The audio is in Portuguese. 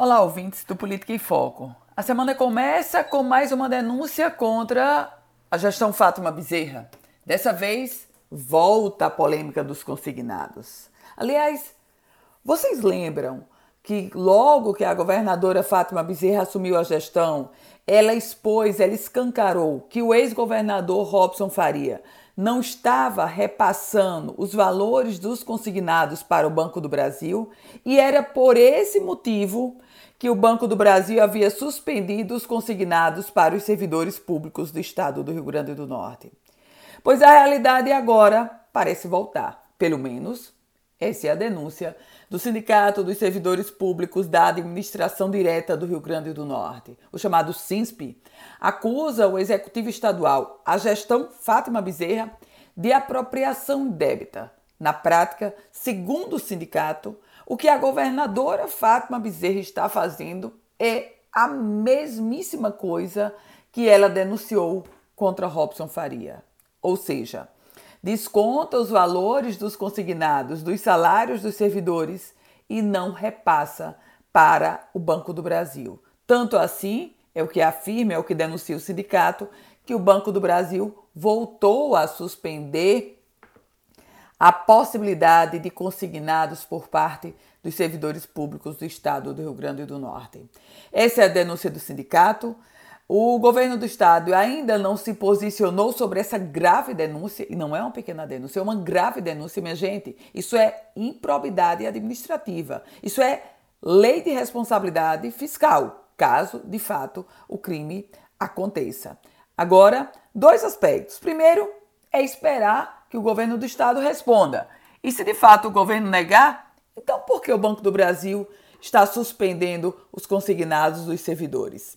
Olá, ouvintes do Política em Foco. A semana começa com mais uma denúncia contra a gestão Fátima Bezerra. Dessa vez, volta a polêmica dos consignados. Aliás, vocês lembram que logo que a governadora Fátima Bezerra assumiu a gestão, ela expôs, ela escancarou que o ex-governador Robson Faria não estava repassando os valores dos consignados para o Banco do Brasil e era por esse motivo que o Banco do Brasil havia suspendido os consignados para os servidores públicos do estado do Rio Grande do Norte. Pois a realidade agora parece voltar, pelo menos essa é a denúncia do Sindicato dos Servidores Públicos da Administração Direta do Rio Grande do Norte, o chamado SINSP, acusa o Executivo Estadual, a gestão Fátima Bezerra, de apropriação débita. Na prática, segundo o sindicato, o que a governadora Fátima Bezerra está fazendo é a mesmíssima coisa que ela denunciou contra Robson Faria. Ou seja, desconta os valores dos consignados dos salários dos servidores e não repassa para o Banco do Brasil. Tanto assim, é o que afirma, é o que denuncia o sindicato, que o Banco do Brasil voltou a suspender a possibilidade de consignados por parte dos servidores públicos do estado do Rio Grande do Norte. Essa é a denúncia do sindicato. O governo do estado ainda não se posicionou sobre essa grave denúncia, e não é uma pequena denúncia, é uma grave denúncia, minha gente. Isso é improbidade administrativa. Isso é lei de responsabilidade fiscal, caso de fato o crime aconteça. Agora, dois aspectos. Primeiro, é esperar que o governo do estado responda. E se de fato o governo negar, então por que o Banco do Brasil está suspendendo os consignados dos servidores?